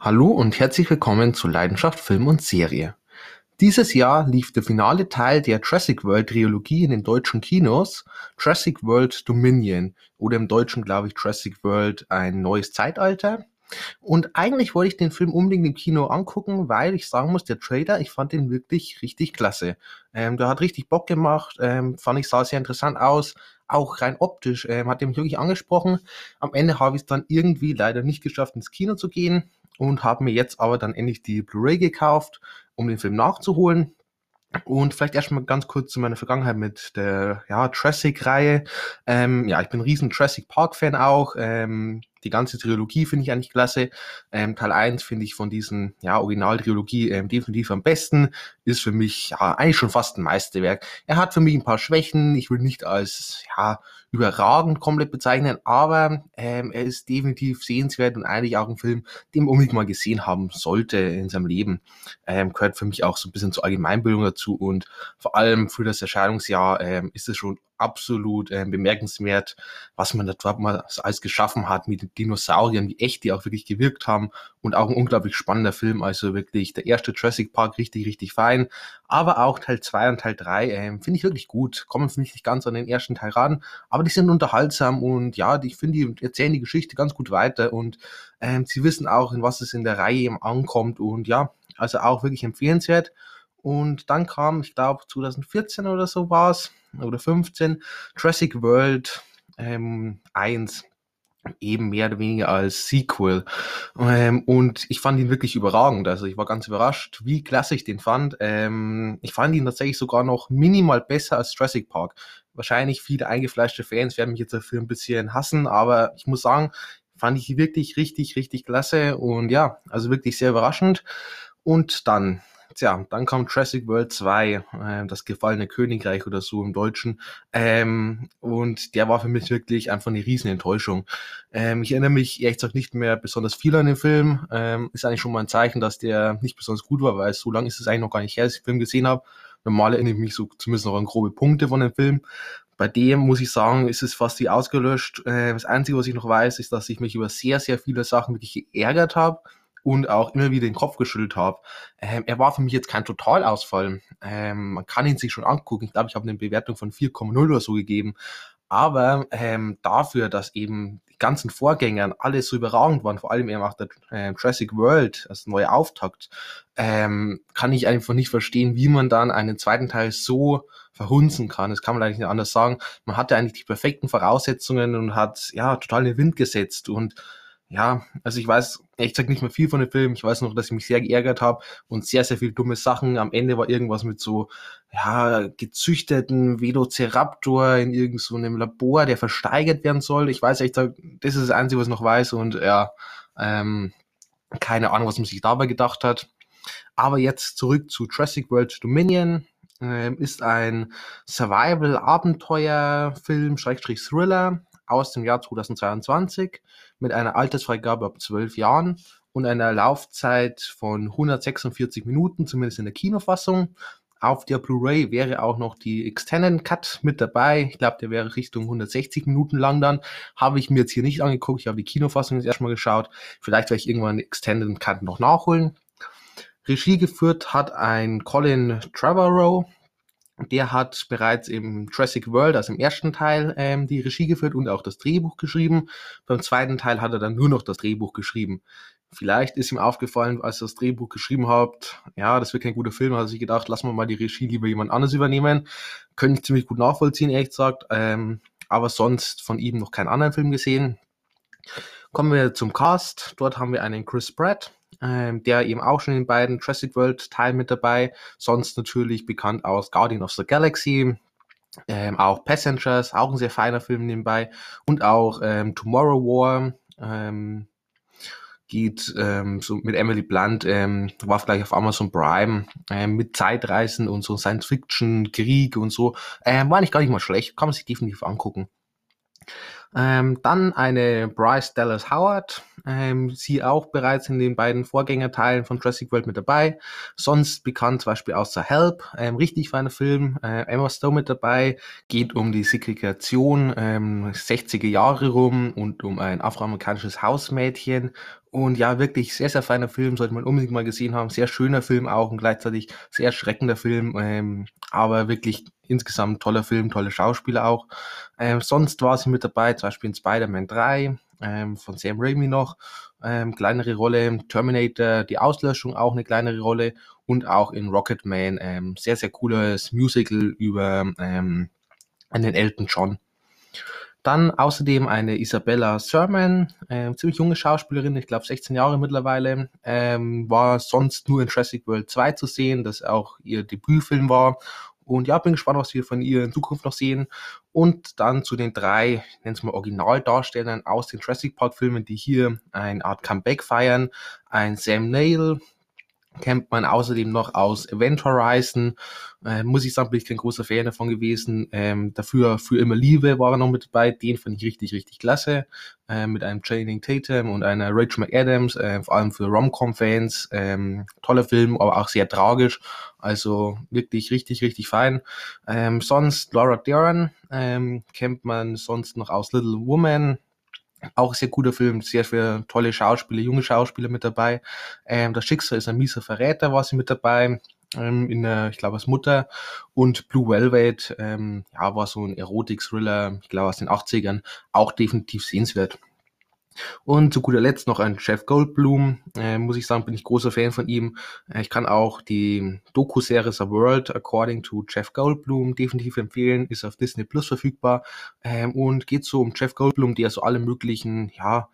Hallo und herzlich willkommen zu Leidenschaft Film und Serie. Dieses Jahr lief der finale Teil der Jurassic World Trilogie in den deutschen Kinos, Jurassic World Dominion oder im Deutschen glaube ich Jurassic World ein neues Zeitalter. Und eigentlich wollte ich den Film unbedingt im Kino angucken, weil ich sagen muss, der Trailer, ich fand den wirklich richtig klasse. Ähm, der hat richtig Bock gemacht, ähm, fand ich sah sehr interessant aus, auch rein optisch ähm, hat er mich wirklich angesprochen. Am Ende habe ich es dann irgendwie leider nicht geschafft, ins Kino zu gehen und habe mir jetzt aber dann endlich die Blu-ray gekauft, um den Film nachzuholen. Und vielleicht erstmal ganz kurz zu meiner Vergangenheit mit der ja, Jurassic-Reihe. Ähm, ja, ich bin ein riesen Jurassic Park-Fan auch. Ähm, die ganze Trilogie finde ich eigentlich klasse. Ähm, Teil 1 finde ich von diesen ja, Originaltrilogie ähm, definitiv am besten. Ist für mich ja, eigentlich schon fast ein Meisterwerk. Er hat für mich ein paar Schwächen. Ich will nicht als ja, überragend komplett bezeichnen, aber ähm, er ist definitiv sehenswert und eigentlich auch ein Film, den man unbedingt mal gesehen haben sollte in seinem Leben. Ähm, gehört für mich auch so ein bisschen zur Allgemeinbildung dazu und vor allem für das Erscheinungsjahr ähm, ist es schon absolut äh, bemerkenswert, was man da dort mal alles geschaffen hat mit den Dinosauriern, wie echt die auch wirklich gewirkt haben und auch ein unglaublich spannender Film, also wirklich der erste Jurassic Park richtig, richtig fein, aber auch Teil 2 und Teil 3 äh, finde ich wirklich gut, kommen für mich nicht ganz an den ersten Teil ran, aber die sind unterhaltsam und ja, ich finde, die erzählen die Geschichte ganz gut weiter und ähm, sie wissen auch, in was es in der Reihe eben ankommt und ja, also auch wirklich empfehlenswert. Und dann kam, ich glaube 2014 oder so war es, oder 15, Jurassic World ähm, 1 eben mehr oder weniger als Sequel. Ähm, und ich fand ihn wirklich überragend. Also ich war ganz überrascht, wie klasse ich den fand. Ähm, ich fand ihn tatsächlich sogar noch minimal besser als Jurassic Park. Wahrscheinlich viele eingefleischte Fans werden mich jetzt dafür ein bisschen hassen, aber ich muss sagen, fand ich wirklich richtig, richtig klasse und ja, also wirklich sehr überraschend. Und dann ja, dann kam Jurassic World 2, äh, das gefallene Königreich oder so im Deutschen. Ähm, und der war für mich wirklich einfach eine riesen Enttäuschung. Ähm, ich erinnere mich ehrlich gesagt nicht mehr besonders viel an den Film. Ähm, ist eigentlich schon mal ein Zeichen, dass der nicht besonders gut war, weil so lange ist es eigentlich noch gar nicht her, dass ich den Film gesehen habe. Normal erinnere ich mich so zumindest noch an grobe Punkte von dem Film. Bei dem muss ich sagen, ist es fast wie ausgelöscht. Äh, das Einzige, was ich noch weiß, ist, dass ich mich über sehr, sehr viele Sachen wirklich geärgert habe und auch immer wieder den Kopf geschüttelt habe. Ähm, er war für mich jetzt kein Totalausfall. Ähm, man kann ihn sich schon angucken. Ich glaube, ich habe eine Bewertung von 4,0 oder so gegeben. Aber ähm, dafür, dass eben die ganzen Vorgänger alles so überragend waren, vor allem eben auch der äh, Jurassic World, als neue Auftakt, ähm, kann ich einfach nicht verstehen, wie man dann einen zweiten Teil so verhunzen kann. Das kann man eigentlich nicht anders sagen. Man hatte eigentlich die perfekten Voraussetzungen und hat ja total den Wind gesetzt und ja, also ich weiß ehrlich gesagt nicht mehr viel von dem Film. Ich weiß noch, dass ich mich sehr geärgert habe und sehr, sehr viel dumme Sachen. Am Ende war irgendwas mit so, ja, gezüchteten Velociraptor in irgendeinem so Labor, der versteigert werden soll. Ich weiß echt, das ist das Einzige, was ich noch weiß und ja, ähm, keine Ahnung, was man sich dabei gedacht hat. Aber jetzt zurück zu Jurassic World Dominion. Ähm, ist ein Survival-Abenteuer-Film, Schrägstrich Thriller aus dem Jahr 2022 mit einer Altersfreigabe ab 12 Jahren und einer Laufzeit von 146 Minuten, zumindest in der Kinofassung. Auf der Blu-ray wäre auch noch die Extended Cut mit dabei. Ich glaube, der wäre Richtung 160 Minuten lang dann. Habe ich mir jetzt hier nicht angeguckt. Ich habe die Kinofassung jetzt erstmal geschaut. Vielleicht werde ich irgendwann den Extended Cut noch nachholen. Regie geführt hat ein Colin Trevorrow, der hat bereits im Jurassic World, also im ersten Teil, ähm, die Regie geführt und auch das Drehbuch geschrieben. Beim zweiten Teil hat er dann nur noch das Drehbuch geschrieben. Vielleicht ist ihm aufgefallen, als er das Drehbuch geschrieben hat, ja, das wird kein guter Film, hat er sich gedacht, lassen wir mal die Regie lieber jemand anderes übernehmen. Könnte ich ziemlich gut nachvollziehen, ehrlich gesagt. Ähm, aber sonst von ihm noch keinen anderen Film gesehen. Kommen wir zum Cast. Dort haben wir einen Chris Pratt, ähm, der eben auch schon in den beiden Jurassic World Teilen mit dabei. Sonst natürlich bekannt aus Guardian of the Galaxy, ähm, auch Passengers, auch ein sehr feiner Film nebenbei und auch ähm, Tomorrow War. Ähm, geht ähm, so mit Emily Blunt, ähm, war vielleicht auf Amazon Prime, ähm, mit Zeitreisen und so Science Fiction, Krieg und so. War nicht gar nicht mal schlecht, kann man sich definitiv angucken. Ähm, dann eine Bryce Dallas Howard, ähm, sie auch bereits in den beiden Vorgängerteilen von Jurassic World mit dabei. Sonst bekannt zum Beispiel aus The Help, ähm, richtig feiner Film. Äh, Emma Stone mit dabei, geht um die Segregation, ähm, 60er Jahre rum und um ein afroamerikanisches Hausmädchen Und ja, wirklich sehr, sehr feiner Film, sollte man unbedingt mal gesehen haben. Sehr schöner Film auch und gleichzeitig sehr erschreckender Film, ähm, aber wirklich insgesamt toller Film, tolle Schauspieler auch. Ähm, sonst war sie mit dabei, zum Beispiel in Spider-Man 3 ähm, von Sam Raimi noch, ähm, kleinere Rolle, Terminator, die Auslöschung auch eine kleinere Rolle und auch in Rocketman, ähm, sehr, sehr cooles Musical über ähm, einen Elton John. Dann außerdem eine Isabella Sermon, äh, ziemlich junge Schauspielerin, ich glaube 16 Jahre mittlerweile, ähm, war sonst nur in Jurassic World 2 zu sehen, das auch ihr Debütfilm war. Und ja, bin gespannt, was wir von ihr in Zukunft noch sehen. Und dann zu den drei, nennen es mal Originaldarstellern aus den Jurassic Park Filmen, die hier eine Art Comeback feiern. Ein Sam Neill, kennt man außerdem noch aus Event Horizon. Äh, muss ich sagen, bin ich kein großer Fan davon gewesen. Ähm, dafür für immer Liebe war er noch mit dabei. Den fand ich richtig, richtig klasse. Äh, mit einem Channing Tatum und einer Rachel McAdams, äh, vor allem für Rom-Com-Fans. Ähm, toller Film, aber auch sehr tragisch. Also wirklich richtig, richtig fein. Ähm, sonst Laura Dern ähm, kennt man sonst noch aus Little Woman. Auch sehr guter Film, sehr viele tolle Schauspieler, junge Schauspieler mit dabei. Ähm, das Schicksal ist ein mieser Verräter, war sie mit dabei. Ähm, in der, ich glaube, als Mutter. Und Blue Velvet, ähm, ja, war so ein Erotik-Thriller, ich glaube, aus den 80ern, auch definitiv sehenswert. Und zu guter Letzt noch ein Jeff Goldblum. Äh, muss ich sagen, bin ich großer Fan von ihm. Äh, ich kann auch die Doku-Serie The World According to Jeff Goldblum definitiv empfehlen. Ist auf Disney Plus verfügbar. Ähm, und geht so um Jeff Goldblum, der so alle möglichen, ja,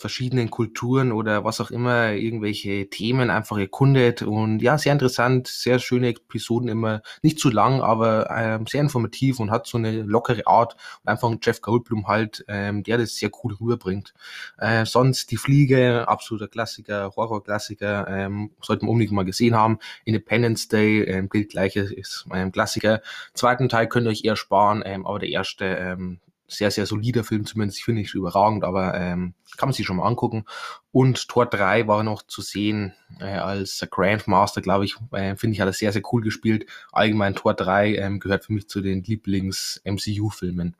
verschiedenen Kulturen oder was auch immer, irgendwelche Themen einfach erkundet. Und ja, sehr interessant, sehr schöne Episoden immer. Nicht zu lang, aber ähm, sehr informativ und hat so eine lockere Art. Und einfach ein Jeff Goldblum halt, ähm, der das sehr cool rüberbringt. Äh, sonst die Fliege, absoluter Klassiker, Horrorklassiker, ähm, sollte man unbedingt mal gesehen haben. Independence Day ähm, gilt gleiches, ist ein Klassiker. Zweiten Teil könnt ihr euch eher sparen, ähm, aber der erste ähm, sehr, sehr solider Film, zumindest ich finde ich überragend, aber ähm, kann man sich schon mal angucken. Und Tor 3 war noch zu sehen äh, als Grandmaster, glaube ich, äh, finde ich, hat er sehr, sehr cool gespielt. Allgemein Tor 3 ähm, gehört für mich zu den Lieblings-MCU-Filmen.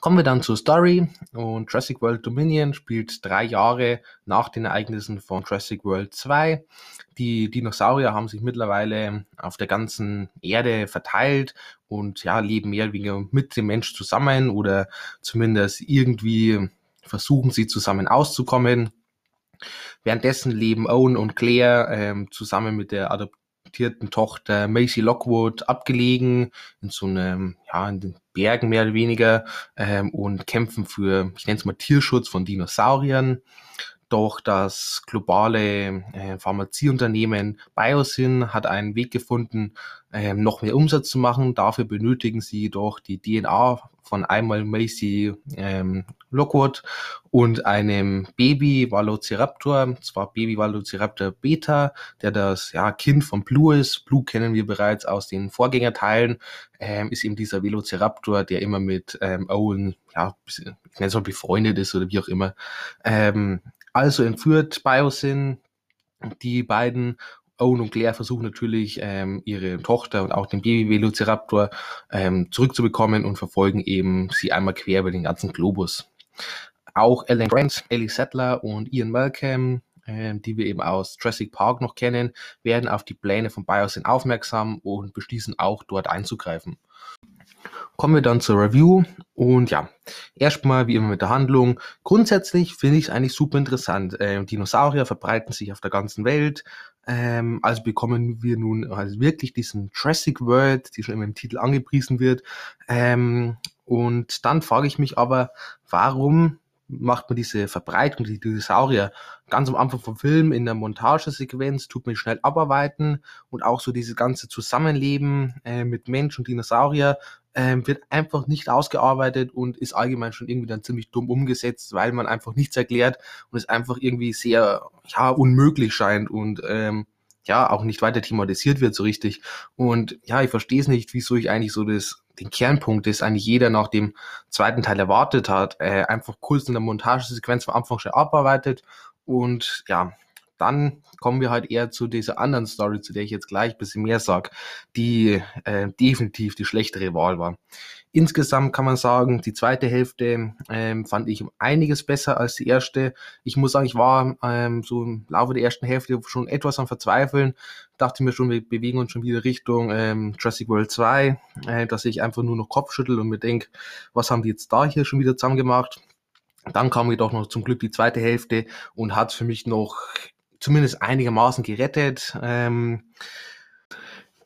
Kommen wir dann zur Story und Jurassic World Dominion spielt drei Jahre nach den Ereignissen von Jurassic World 2. Die Dinosaurier haben sich mittlerweile auf der ganzen Erde verteilt und ja, leben mehr oder weniger mit dem Mensch zusammen oder zumindest irgendwie versuchen sie zusammen auszukommen. Währenddessen leben Owen und Claire ähm, zusammen mit der Adop adoptierten Tochter Macy Lockwood abgelegen, in so einem, ja, in den Bergen mehr oder weniger, ähm, und kämpfen für, ich nenne es mal Tierschutz von Dinosauriern. Doch das globale äh, Pharmazieunternehmen Biosyn hat einen Weg gefunden, ähm, noch mehr Umsatz zu machen. Dafür benötigen sie doch die DNA von einmal Macy ähm, Lockwood und einem Baby Velociraptor, zwar Baby Velociraptor Beta, der das ja, Kind von Blue ist. Blue kennen wir bereits aus den Vorgängerteilen, ähm, ist eben dieser Velociraptor, der immer mit ähm, Owen, ja, ich nenne es mal befreundet ist oder wie auch immer. Ähm, also entführt Biosyn die beiden Owen und Claire versuchen natürlich, ähm, ihre Tochter und auch den Baby-Velociraptor ähm, zurückzubekommen und verfolgen eben sie einmal quer über den ganzen Globus. Auch Ellen Grant, Ellie Sattler und Ian Malcolm, äh, die wir eben aus Jurassic Park noch kennen, werden auf die Pläne von Biosyn aufmerksam und beschließen auch dort einzugreifen. Kommen wir dann zur Review und ja, erstmal wie immer mit der Handlung. Grundsätzlich finde ich es eigentlich super interessant. Ähm, Dinosaurier verbreiten sich auf der ganzen Welt. Ähm, also bekommen wir nun also wirklich diesen Jurassic World, die schon immer im Titel angepriesen wird. Ähm, und dann frage ich mich aber, warum macht man diese Verbreitung, die Dinosaurier ganz am Anfang vom Film in der Montagesequenz, tut man schnell abarbeiten und auch so dieses ganze Zusammenleben äh, mit Mensch und Dinosaurier ähm, wird einfach nicht ausgearbeitet und ist allgemein schon irgendwie dann ziemlich dumm umgesetzt, weil man einfach nichts erklärt und es einfach irgendwie sehr ja unmöglich scheint und ähm, ja auch nicht weiter thematisiert wird so richtig. Und ja, ich verstehe es nicht, wieso ich eigentlich so das den Kernpunkt, das eigentlich jeder nach dem zweiten Teil erwartet hat, äh, einfach kurz in der Montagesequenz am Anfang schon abarbeitet und ja, dann kommen wir halt eher zu dieser anderen Story, zu der ich jetzt gleich ein bisschen mehr sag, die äh, definitiv die schlechtere Wahl war. Insgesamt kann man sagen, die zweite Hälfte ähm, fand ich um einiges besser als die erste. Ich muss sagen, ich war ähm, so im Laufe der ersten Hälfte schon etwas am Verzweifeln. Dachte mir schon, wir bewegen uns schon wieder Richtung ähm, Jurassic World 2, äh, dass ich einfach nur noch Kopf schüttel und mir denke, was haben die jetzt da hier schon wieder zusammen gemacht? Dann kam jedoch noch zum Glück die zweite Hälfte und hat für mich noch zumindest einigermaßen gerettet. Ähm,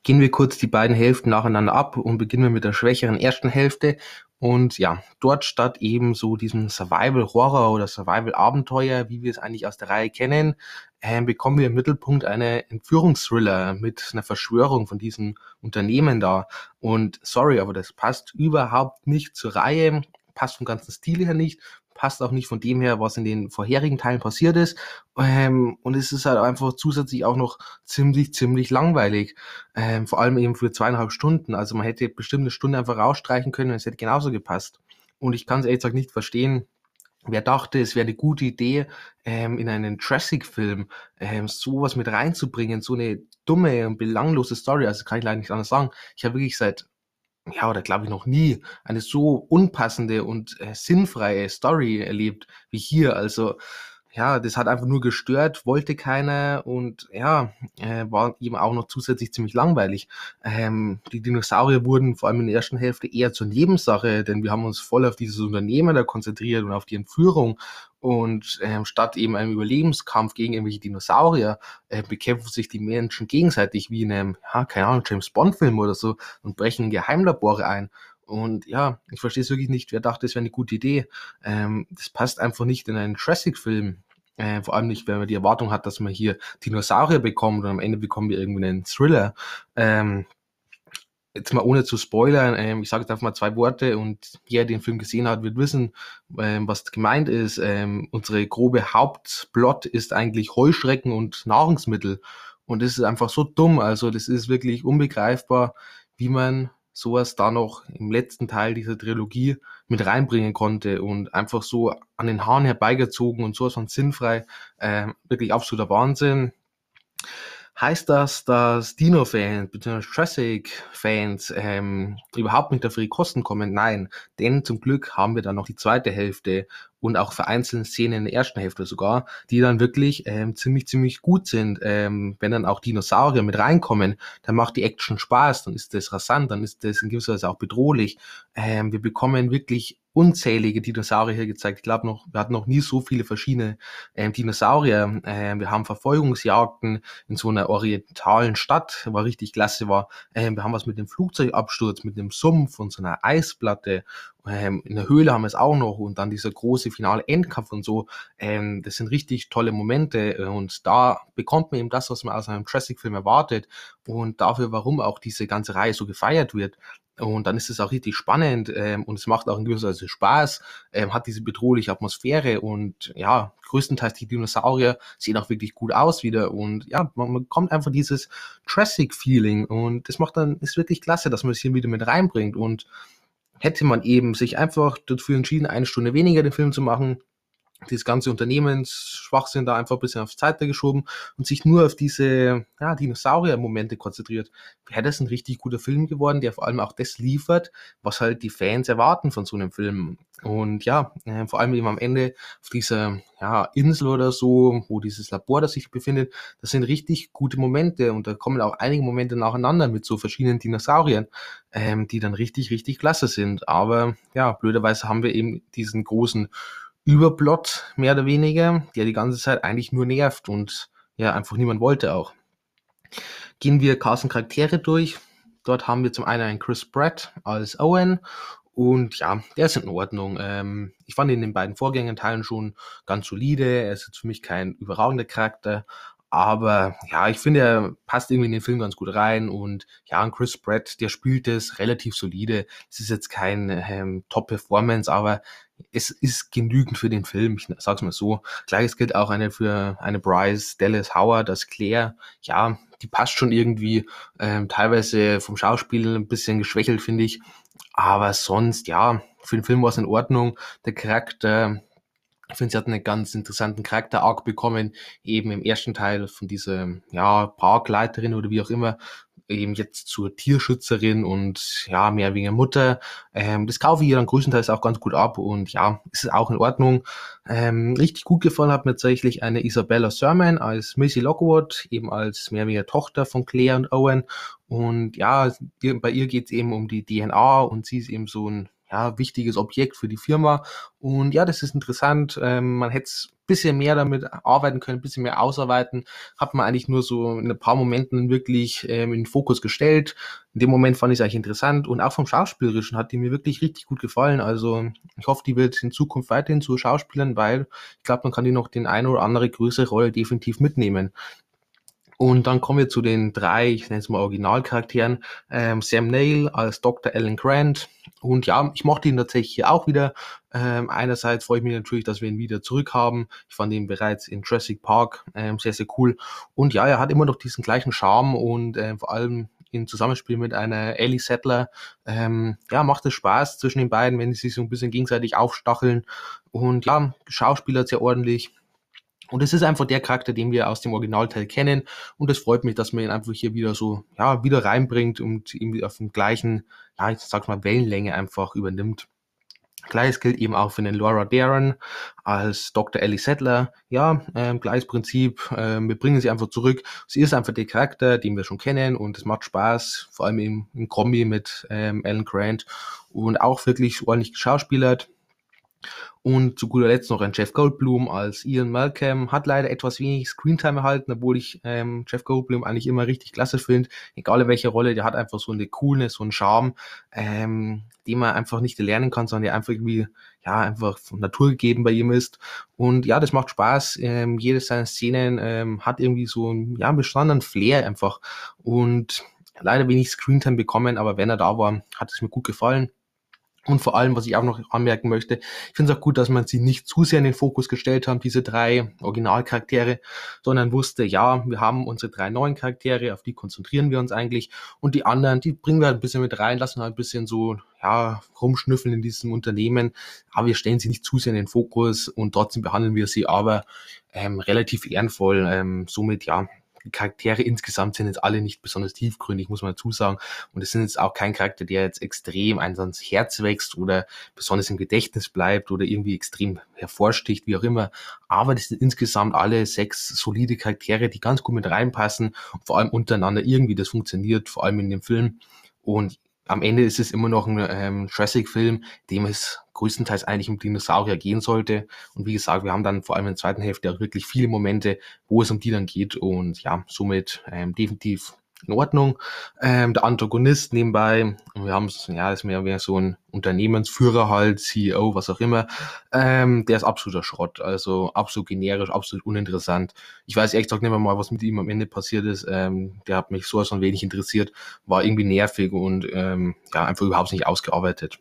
gehen wir kurz die beiden Hälften nacheinander ab und beginnen wir mit der schwächeren ersten Hälfte. Und ja, dort statt eben so diesem Survival-Horror oder Survival-Abenteuer, wie wir es eigentlich aus der Reihe kennen, äh, bekommen wir im Mittelpunkt eine Entführungsthriller mit einer Verschwörung von diesem Unternehmen da. Und sorry, aber das passt überhaupt nicht zur Reihe, passt vom ganzen Stil her nicht passt auch nicht von dem her, was in den vorherigen Teilen passiert ist. Ähm, und es ist halt einfach zusätzlich auch noch ziemlich, ziemlich langweilig. Ähm, vor allem eben für zweieinhalb Stunden. Also man hätte bestimmt eine Stunde einfach rausstreichen können und es hätte genauso gepasst. Und ich kann es ehrlich gesagt nicht verstehen, Wer dachte, es wäre eine gute Idee, ähm, in einen Jurassic-Film ähm, sowas mit reinzubringen, so eine dumme und belanglose Story, also kann ich leider nicht anders sagen. Ich habe wirklich seit ja, oder glaube ich noch nie eine so unpassende und äh, sinnfreie Story erlebt wie hier. Also ja, das hat einfach nur gestört, wollte keiner und ja, äh, war eben auch noch zusätzlich ziemlich langweilig. Ähm, die Dinosaurier wurden vor allem in der ersten Hälfte eher zur Nebensache, denn wir haben uns voll auf dieses Unternehmen da konzentriert und auf die Entführung und ähm, statt eben einem Überlebenskampf gegen irgendwelche Dinosaurier äh, bekämpfen sich die Menschen gegenseitig wie in einem, ja, keine Ahnung, James Bond-Film oder so und brechen in Geheimlabore ein. Und ja, ich verstehe es wirklich nicht. Wer dachte, es wäre eine gute Idee? Ähm, das passt einfach nicht in einen Jurassic-Film. Äh, vor allem nicht, wenn man die Erwartung hat, dass man hier Dinosaurier bekommt und am Ende bekommen wir irgendwie einen Thriller. Ähm, jetzt mal ohne zu spoilern, ähm, ich sage jetzt einfach mal zwei Worte und jeder, der den Film gesehen hat, wird wissen, ähm, was gemeint ist. Ähm, unsere grobe Hauptplot ist eigentlich Heuschrecken und Nahrungsmittel. Und das ist einfach so dumm. Also das ist wirklich unbegreifbar, wie man sowas da noch im letzten Teil dieser Trilogie mit reinbringen konnte und einfach so an den Haaren herbeigezogen und sowas von sinnfrei. Äh, wirklich absoluter Wahnsinn. Heißt das, dass Dino-Fans bzw. Jurassic-Fans ähm, überhaupt nicht auf ihre Kosten kommen? Nein, denn zum Glück haben wir dann noch die zweite Hälfte und auch vereinzelte Szenen in der ersten Hälfte sogar, die dann wirklich ähm, ziemlich, ziemlich gut sind. Ähm, wenn dann auch Dinosaurier mit reinkommen, dann macht die Action Spaß, dann ist das rasant, dann ist das in gewisser Weise auch bedrohlich. Ähm, wir bekommen wirklich unzählige Dinosaurier hier gezeigt. Ich glaube noch, wir hatten noch nie so viele verschiedene ähm, Dinosaurier. Ähm, wir haben Verfolgungsjagden in so einer orientalen Stadt, war richtig klasse war. Ähm, wir haben was mit dem Flugzeugabsturz, mit dem Sumpf und so einer Eisplatte. Ähm, in der Höhle haben wir es auch noch und dann dieser große finale Endkampf und so. Ähm, das sind richtig tolle Momente äh, und da bekommt man eben das, was man aus einem Jurassic-Film erwartet und dafür, warum auch diese ganze Reihe so gefeiert wird. Und dann ist es auch richtig spannend ähm, und es macht auch in gewisser Weise Spaß, ähm, hat diese bedrohliche Atmosphäre und ja, größtenteils die Dinosaurier sehen auch wirklich gut aus wieder und ja, man, man bekommt einfach dieses Jurassic-Feeling und das macht dann, ist wirklich klasse, dass man es hier wieder mit reinbringt und hätte man eben sich einfach dafür entschieden, eine Stunde weniger den Film zu machen, dieses ganze Unternehmensschwachsinn da einfach ein bisschen aufs Seite geschoben und sich nur auf diese ja, Dinosaurier-Momente konzentriert, wäre das ein richtig guter Film geworden, der vor allem auch das liefert, was halt die Fans erwarten von so einem Film. Und ja, äh, vor allem eben am Ende auf dieser ja, Insel oder so, wo dieses Labor das sich befindet, das sind richtig gute Momente und da kommen auch einige Momente nacheinander mit so verschiedenen Dinosauriern, ähm, die dann richtig, richtig klasse sind. Aber ja, blöderweise haben wir eben diesen großen Überplot, mehr oder weniger, der die ganze Zeit eigentlich nur nervt und ja, einfach niemand wollte auch. Gehen wir Carsten Charaktere durch. Dort haben wir zum einen einen Chris Pratt als Owen und ja, der ist in Ordnung. Ähm, ich fand ihn in den beiden Vorgängerteilen schon ganz solide. Er ist jetzt für mich kein überragender Charakter, aber ja, ich finde, er passt irgendwie in den Film ganz gut rein und ja, und Chris Pratt, der spielt es relativ solide. Es ist jetzt kein ähm, Top-Performance, aber es ist genügend für den Film, ich sag's mal so. Gleiches gilt auch eine für eine Bryce Dallas Howard als Claire. Ja, die passt schon irgendwie, ähm, teilweise vom Schauspiel ein bisschen geschwächelt, finde ich. Aber sonst, ja, für den Film war es in Ordnung. Der Charakter Ich finde, sie hat einen ganz interessanten Charakter-Arc bekommen, eben im ersten Teil von dieser, ja, Parkleiterin oder wie auch immer, eben jetzt zur Tierschützerin und ja, mehr wegen Mutter. Ähm, das kaufe ich ihr dann größtenteils auch ganz gut ab und ja, ist auch in Ordnung. Ähm, richtig gut gefallen hat mir tatsächlich eine Isabella Sermon als Missy Lockwood, eben als mehr weniger Tochter von Claire und Owen. Und ja, bei ihr geht es eben um die DNA und sie ist eben so ein ja, wichtiges Objekt für die Firma. Und ja, das ist interessant. Ähm, man hätte ein bisschen mehr damit arbeiten können, bisschen mehr ausarbeiten. Hat man eigentlich nur so in ein paar Momenten wirklich ähm, in den Fokus gestellt. In dem Moment fand ich es eigentlich interessant. Und auch vom Schauspielerischen hat die mir wirklich richtig gut gefallen. Also ich hoffe, die wird in Zukunft weiterhin zu Schauspielern, weil ich glaube, man kann die noch den eine oder andere größere Rolle definitiv mitnehmen. Und dann kommen wir zu den drei, ich nenne es mal Originalcharakteren. Ähm, Sam Neill als Dr. Alan Grant. Und ja, ich mochte ihn tatsächlich hier auch wieder. Ähm, einerseits freue ich mich natürlich, dass wir ihn wieder zurückhaben. Ich fand ihn bereits in Jurassic Park ähm, sehr, sehr cool. Und ja, er hat immer noch diesen gleichen Charme und äh, vor allem im Zusammenspiel mit einer Ellie Settler, ähm, ja, macht es Spaß zwischen den beiden, wenn sie sich so ein bisschen gegenseitig aufstacheln. Und ja, Schauspieler sehr ordentlich. Und es ist einfach der Charakter, den wir aus dem Originalteil kennen. Und es freut mich, dass man ihn einfach hier wieder so, ja, wieder reinbringt und ihn auf dem gleichen, ja, ich sag's mal, Wellenlänge einfach übernimmt. Gleiches gilt eben auch für den Laura Daren als Dr. Ellie Settler. Ja, ähm, gleiches Prinzip. Ähm, wir bringen sie einfach zurück. Sie ist einfach der Charakter, den wir schon kennen und es macht Spaß, vor allem im, im Kombi mit ähm, Alan Grant und auch wirklich ordentlich geschauspielert. Und zu guter Letzt noch ein Jeff Goldblum als Ian Malcolm. Hat leider etwas wenig Screentime erhalten, obwohl ich ähm, Jeff Goldblum eigentlich immer richtig klasse finde. Egal in welcher Rolle, der hat einfach so eine Coolness, so einen Charme, ähm, den man einfach nicht lernen kann, sondern der einfach irgendwie, ja, einfach von Natur gegeben bei ihm ist. Und ja, das macht Spaß. Ähm, jede seiner Szenen ähm, hat irgendwie so einen, ja, einen besonderen Flair einfach. Und leider wenig Screentime bekommen, aber wenn er da war, hat es mir gut gefallen. Und vor allem, was ich auch noch anmerken möchte, ich finde es auch gut, dass man sie nicht zu sehr in den Fokus gestellt hat, diese drei Originalcharaktere, sondern wusste, ja, wir haben unsere drei neuen Charaktere, auf die konzentrieren wir uns eigentlich. Und die anderen, die bringen wir halt ein bisschen mit rein, lassen halt ein bisschen so, ja, rumschnüffeln in diesem Unternehmen. Aber wir stellen sie nicht zu sehr in den Fokus und trotzdem behandeln wir sie aber ähm, relativ ehrenvoll. Ähm, somit, ja, die Charaktere insgesamt sind jetzt alle nicht besonders tiefgründig, muss man dazu sagen. Und es sind jetzt auch kein Charakter, der jetzt extrem eins ans Herz wächst oder besonders im Gedächtnis bleibt oder irgendwie extrem hervorsticht, wie auch immer. Aber das sind insgesamt alle sechs solide Charaktere, die ganz gut mit reinpassen und vor allem untereinander irgendwie das funktioniert, vor allem in dem Film. Und am Ende ist es immer noch ein ähm, Jurassic-Film, dem es größtenteils eigentlich um Dinosaurier gehen sollte. Und wie gesagt, wir haben dann vor allem in der zweiten Hälfte auch wirklich viele Momente, wo es um die dann geht. Und ja, somit ähm, definitiv in Ordnung. Ähm, der Antagonist nebenbei, wir haben es, ja, ist mehr, mehr so ein Unternehmensführer halt, CEO, was auch immer, ähm, der ist absoluter Schrott, also absolut generisch, absolut uninteressant. Ich weiß ehrlich gesagt nicht mehr mal, was mit ihm am Ende passiert ist. Ähm, der hat mich sowas von wenig interessiert, war irgendwie nervig und ähm, ja, einfach überhaupt nicht ausgearbeitet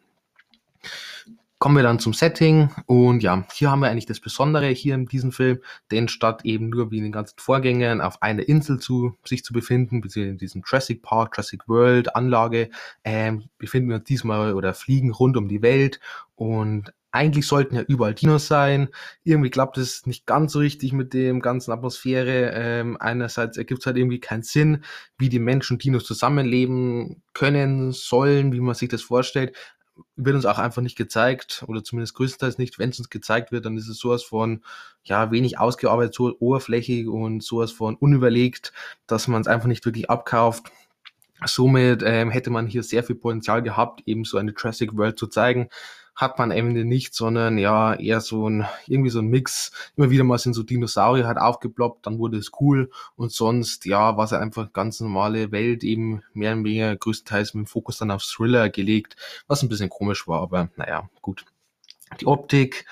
kommen wir dann zum Setting und ja, hier haben wir eigentlich das Besondere hier in diesem Film, denn statt eben nur wie in den ganzen Vorgängern auf einer Insel zu sich zu befinden, beziehungsweise in diesem Jurassic Park, Jurassic World Anlage, ähm, befinden wir uns diesmal oder fliegen rund um die Welt und eigentlich sollten ja überall Dinos sein. Irgendwie klappt es nicht ganz so richtig mit dem ganzen Atmosphäre. Ähm, einerseits ergibt es halt irgendwie keinen Sinn, wie die Menschen Dinos zusammenleben können sollen, wie man sich das vorstellt wird uns auch einfach nicht gezeigt oder zumindest größtenteils nicht. Wenn es uns gezeigt wird, dann ist es sowas von ja wenig ausgearbeitet, so oberflächig und sowas von unüberlegt, dass man es einfach nicht wirklich abkauft. Somit ähm, hätte man hier sehr viel Potenzial gehabt, eben so eine Jurassic World zu zeigen hat man am Ende nicht, sondern ja, eher so ein, irgendwie so ein Mix. Immer wieder mal sind so Dinosaurier halt aufgeploppt, dann wurde es cool und sonst, ja, war es einfach ganz normale Welt, eben mehr und weniger größtenteils mit dem Fokus dann auf Thriller gelegt, was ein bisschen komisch war, aber naja, gut. Die Optik,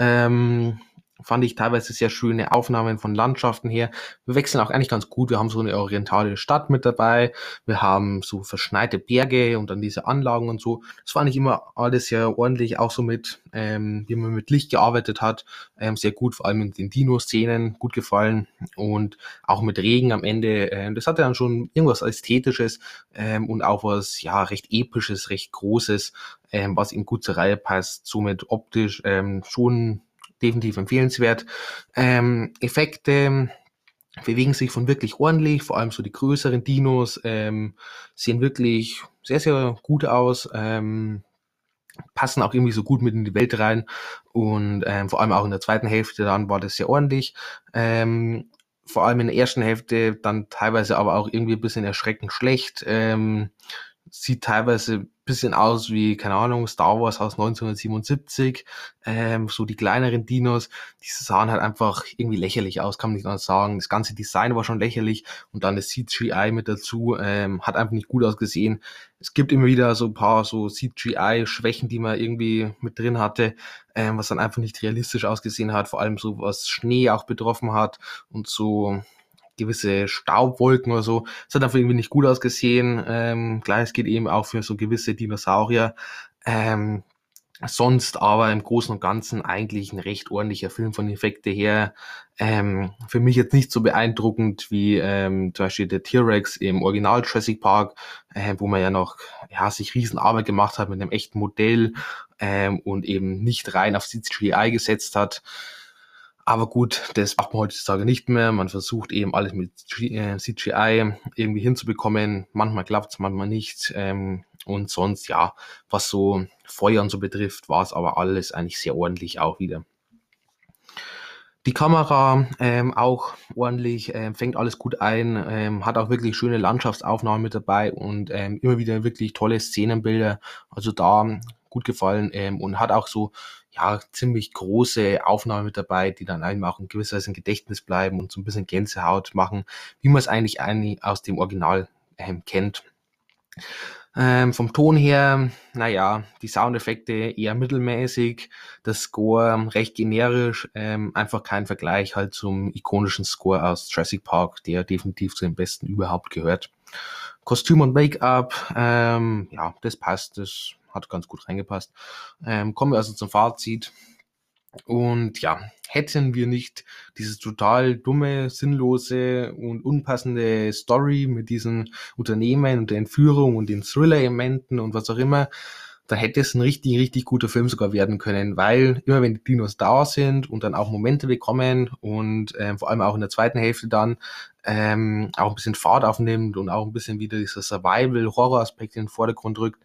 ähm, fand ich teilweise sehr schöne Aufnahmen von Landschaften her. Wir wechseln auch eigentlich ganz gut. Wir haben so eine orientalische Stadt mit dabei. Wir haben so verschneite Berge und dann diese Anlagen und so. Das fand ich immer alles sehr ordentlich, auch so mit, ähm, wie man mit Licht gearbeitet hat. Ähm, sehr gut, vor allem in den Dino-Szenen gut gefallen und auch mit Regen am Ende. Ähm, das hatte dann schon irgendwas Ästhetisches ähm, und auch was, ja, recht Episches, recht Großes, ähm, was in gut zur Reihe passt. Somit optisch ähm, schon definitiv empfehlenswert. Ähm, Effekte bewegen sich von wirklich ordentlich, vor allem so die größeren Dinos ähm, sehen wirklich sehr, sehr gut aus. Ähm, passen auch irgendwie so gut mit in die Welt rein und ähm, vor allem auch in der zweiten Hälfte dann war das sehr ordentlich. Ähm, vor allem in der ersten Hälfte dann teilweise aber auch irgendwie ein bisschen erschreckend schlecht. Ähm, sieht teilweise bisschen aus wie, keine Ahnung, Star Wars aus 1977, ähm, so die kleineren Dinos, die sahen halt einfach irgendwie lächerlich aus, kann man nicht anders sagen. Das ganze Design war schon lächerlich und dann das CGI mit dazu, ähm, hat einfach nicht gut ausgesehen. Es gibt immer wieder so ein paar so CGI-Schwächen, die man irgendwie mit drin hatte, ähm, was dann einfach nicht realistisch ausgesehen hat, vor allem so was Schnee auch betroffen hat und so gewisse Staubwolken oder so. Es hat einfach irgendwie nicht gut ausgesehen. Ähm, Gleiches geht eben auch für so gewisse Dinosaurier. Ähm, sonst aber im Großen und Ganzen eigentlich ein recht ordentlicher Film von Effekte her. Ähm, für mich jetzt nicht so beeindruckend wie ähm, zum Beispiel der T-Rex im Original Jurassic Park, äh, wo man ja noch ja, sich Riesenarbeit gemacht hat mit einem echten Modell ähm, und eben nicht rein auf CGI gesetzt hat. Aber gut, das macht man heutzutage nicht mehr. Man versucht eben alles mit CGI äh, irgendwie hinzubekommen. Manchmal klappt's, manchmal nicht. Ähm, und sonst, ja, was so Feuer und so betrifft, war es aber alles eigentlich sehr ordentlich auch wieder. Die Kamera ähm, auch ordentlich, ähm, fängt alles gut ein, ähm, hat auch wirklich schöne Landschaftsaufnahmen mit dabei und ähm, immer wieder wirklich tolle Szenenbilder. Also da gut gefallen ähm, und hat auch so ja, ziemlich große Aufnahmen mit dabei, die dann einem auch in gewisser Weise im Gedächtnis bleiben und so ein bisschen Gänsehaut machen, wie man es eigentlich aus dem Original ähm, kennt. Ähm, vom Ton her, naja, die Soundeffekte eher mittelmäßig, das Score recht generisch, ähm, einfach kein Vergleich halt zum ikonischen Score aus Jurassic Park, der definitiv zu den besten überhaupt gehört. Kostüm und Make-up, ähm, ja, das passt, das hat ganz gut reingepasst. Ähm, kommen wir also zum Fazit. Und ja, hätten wir nicht dieses total dumme, sinnlose und unpassende Story mit diesen Unternehmen und der Entführung und den Thriller-Elementen und was auch immer, dann hätte es ein richtig, richtig guter Film sogar werden können, weil immer wenn die Dinos da sind und dann auch Momente bekommen und ähm, vor allem auch in der zweiten Hälfte dann ähm, auch ein bisschen Fahrt aufnimmt und auch ein bisschen wieder dieser Survival-Horror-Aspekt in den Vordergrund rückt,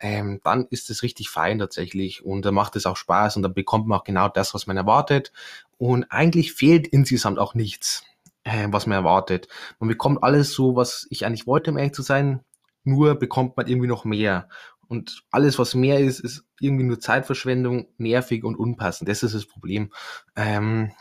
ähm, dann ist es richtig fein tatsächlich und da macht es auch Spaß und dann bekommt man auch genau das, was man erwartet. Und eigentlich fehlt insgesamt auch nichts, äh, was man erwartet. Man bekommt alles so, was ich eigentlich wollte, um ehrlich zu sein, nur bekommt man irgendwie noch mehr. Und alles, was mehr ist, ist irgendwie nur Zeitverschwendung, nervig und unpassend. Das ist das Problem. Ähm,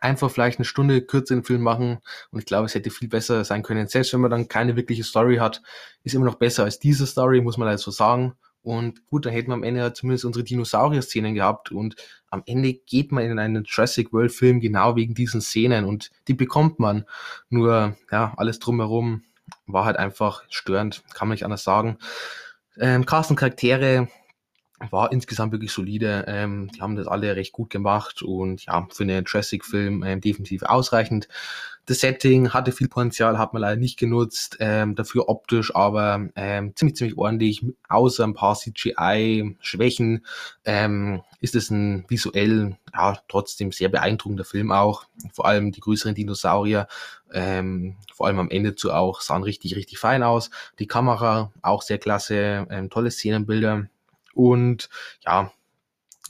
einfach vielleicht eine Stunde kürzer den Film machen und ich glaube, es hätte viel besser sein können. Selbst wenn man dann keine wirkliche Story hat, ist immer noch besser als diese Story, muss man halt so sagen. Und gut, dann hätten wir am Ende zumindest unsere Dinosaurier-Szenen gehabt und am Ende geht man in einen Jurassic World-Film genau wegen diesen Szenen und die bekommt man. Nur, ja, alles drumherum war halt einfach störend, kann man nicht anders sagen. Ähm, Cast und Charaktere, war insgesamt wirklich solide. Ähm, die haben das alle recht gut gemacht und ja, für einen Jurassic-Film ähm, definitiv ausreichend. Das Setting hatte viel Potenzial, hat man leider nicht genutzt. Ähm, dafür optisch aber ähm, ziemlich, ziemlich ordentlich. Außer ein paar CGI-Schwächen ähm, ist es ein visuell, ja, trotzdem sehr beeindruckender Film auch. Vor allem die größeren Dinosaurier, ähm, vor allem am Ende zu auch, sahen richtig, richtig fein aus. Die Kamera auch sehr klasse, ähm, tolle Szenenbilder und ja,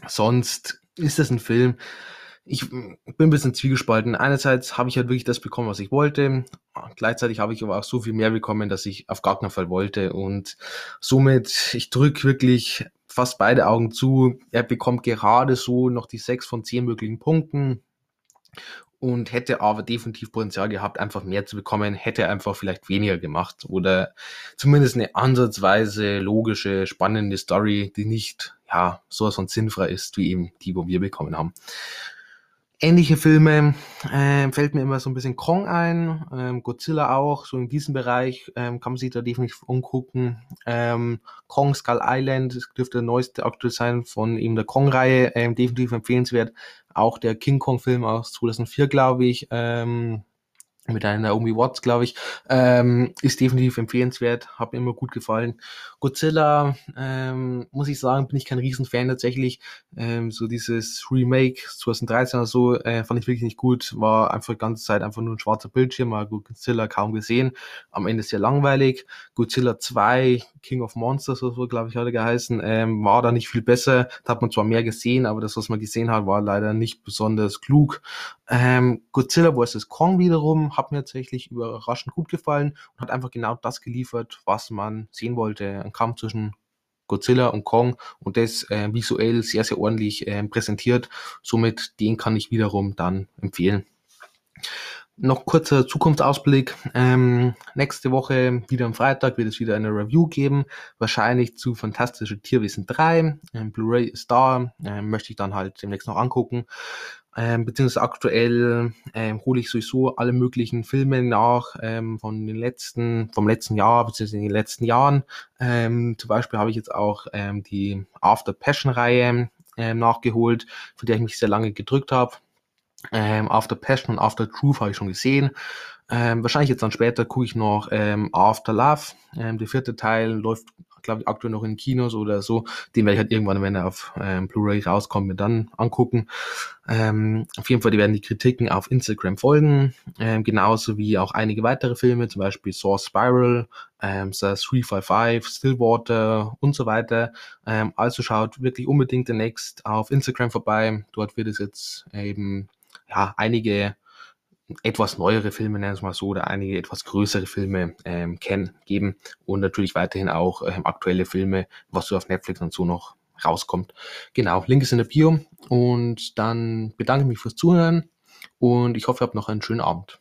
sonst ist das ein Film. Ich bin ein bisschen zwiegespalten. Einerseits habe ich halt wirklich das bekommen, was ich wollte. Gleichzeitig habe ich aber auch so viel mehr bekommen, dass ich auf gar keinen Fall wollte. Und somit, ich drücke wirklich fast beide Augen zu. Er bekommt gerade so noch die sechs von zehn möglichen Punkten und hätte aber definitiv Potenzial gehabt, einfach mehr zu bekommen, hätte einfach vielleicht weniger gemacht oder zumindest eine ansatzweise logische, spannende Story, die nicht ja sowas von sinnfrei ist, wie eben die, wo wir bekommen haben. Ähnliche Filme äh, fällt mir immer so ein bisschen Kong ein, ähm, Godzilla auch, so in diesem Bereich ähm, kann man sich da definitiv umgucken. Ähm, Kong Skull Island das dürfte der neueste aktuell sein von eben der Kong-Reihe, ähm, definitiv empfehlenswert. Auch der King Kong-Film aus 2004, glaube ich, ähm, mit einer Naomi Watts, glaube ich, ähm, ist definitiv empfehlenswert, hat mir immer gut gefallen. Godzilla, ähm, muss ich sagen, bin ich kein Riesenfan tatsächlich. Ähm, so dieses Remake 2013 oder so, äh, fand ich wirklich nicht gut. War einfach die ganze Zeit einfach nur ein schwarzer Bildschirm, mal Godzilla kaum gesehen. Am Ende sehr langweilig. Godzilla 2, King of Monsters oder so, glaube ich, hat er geheißen, ähm, war da nicht viel besser. Da hat man zwar mehr gesehen, aber das, was man gesehen hat, war leider nicht besonders klug. Ähm, Godzilla vs. Kong wiederum hat mir tatsächlich überraschend gut gefallen und hat einfach genau das geliefert, was man sehen wollte. Ein Kampf zwischen Godzilla und Kong und das äh, visuell sehr, sehr ordentlich äh, präsentiert. Somit den kann ich wiederum dann empfehlen. Noch kurzer Zukunftsausblick. Ähm, nächste Woche, wieder am Freitag, wird es wieder eine Review geben. Wahrscheinlich zu Fantastische Tierwesen 3. Ähm, Blu-ray ist da. Ähm, möchte ich dann halt demnächst noch angucken. Ähm, beziehungsweise aktuell ähm, hole ich sowieso alle möglichen Filme nach ähm, von den letzten, vom letzten Jahr, beziehungsweise in den letzten Jahren. Ähm, zum Beispiel habe ich jetzt auch ähm, die After Passion Reihe ähm, nachgeholt, für die ich mich sehr lange gedrückt habe. Ähm, After Passion und After Truth habe ich schon gesehen. Ähm, wahrscheinlich jetzt dann später gucke ich noch ähm, After Love. Ähm, der vierte Teil läuft, glaube ich, aktuell noch in Kinos oder so. Den werde ich halt irgendwann, wenn er auf ähm, Blu-ray rauskommt, mir dann angucken. Ähm, auf jeden Fall, die werden die Kritiken auf Instagram folgen. Ähm, genauso wie auch einige weitere Filme, zum Beispiel Saw Spiral, ähm, The 355, Stillwater und so weiter. Ähm, also schaut wirklich unbedingt demnächst auf Instagram vorbei. Dort wird es jetzt eben ja, einige etwas neuere Filme, nennen wir es mal so, oder einige etwas größere Filme ähm, kennen, geben und natürlich weiterhin auch ähm, aktuelle Filme, was so auf Netflix und so noch rauskommt. Genau, Link ist in der Bio und dann bedanke ich mich fürs Zuhören und ich hoffe, ihr habt noch einen schönen Abend.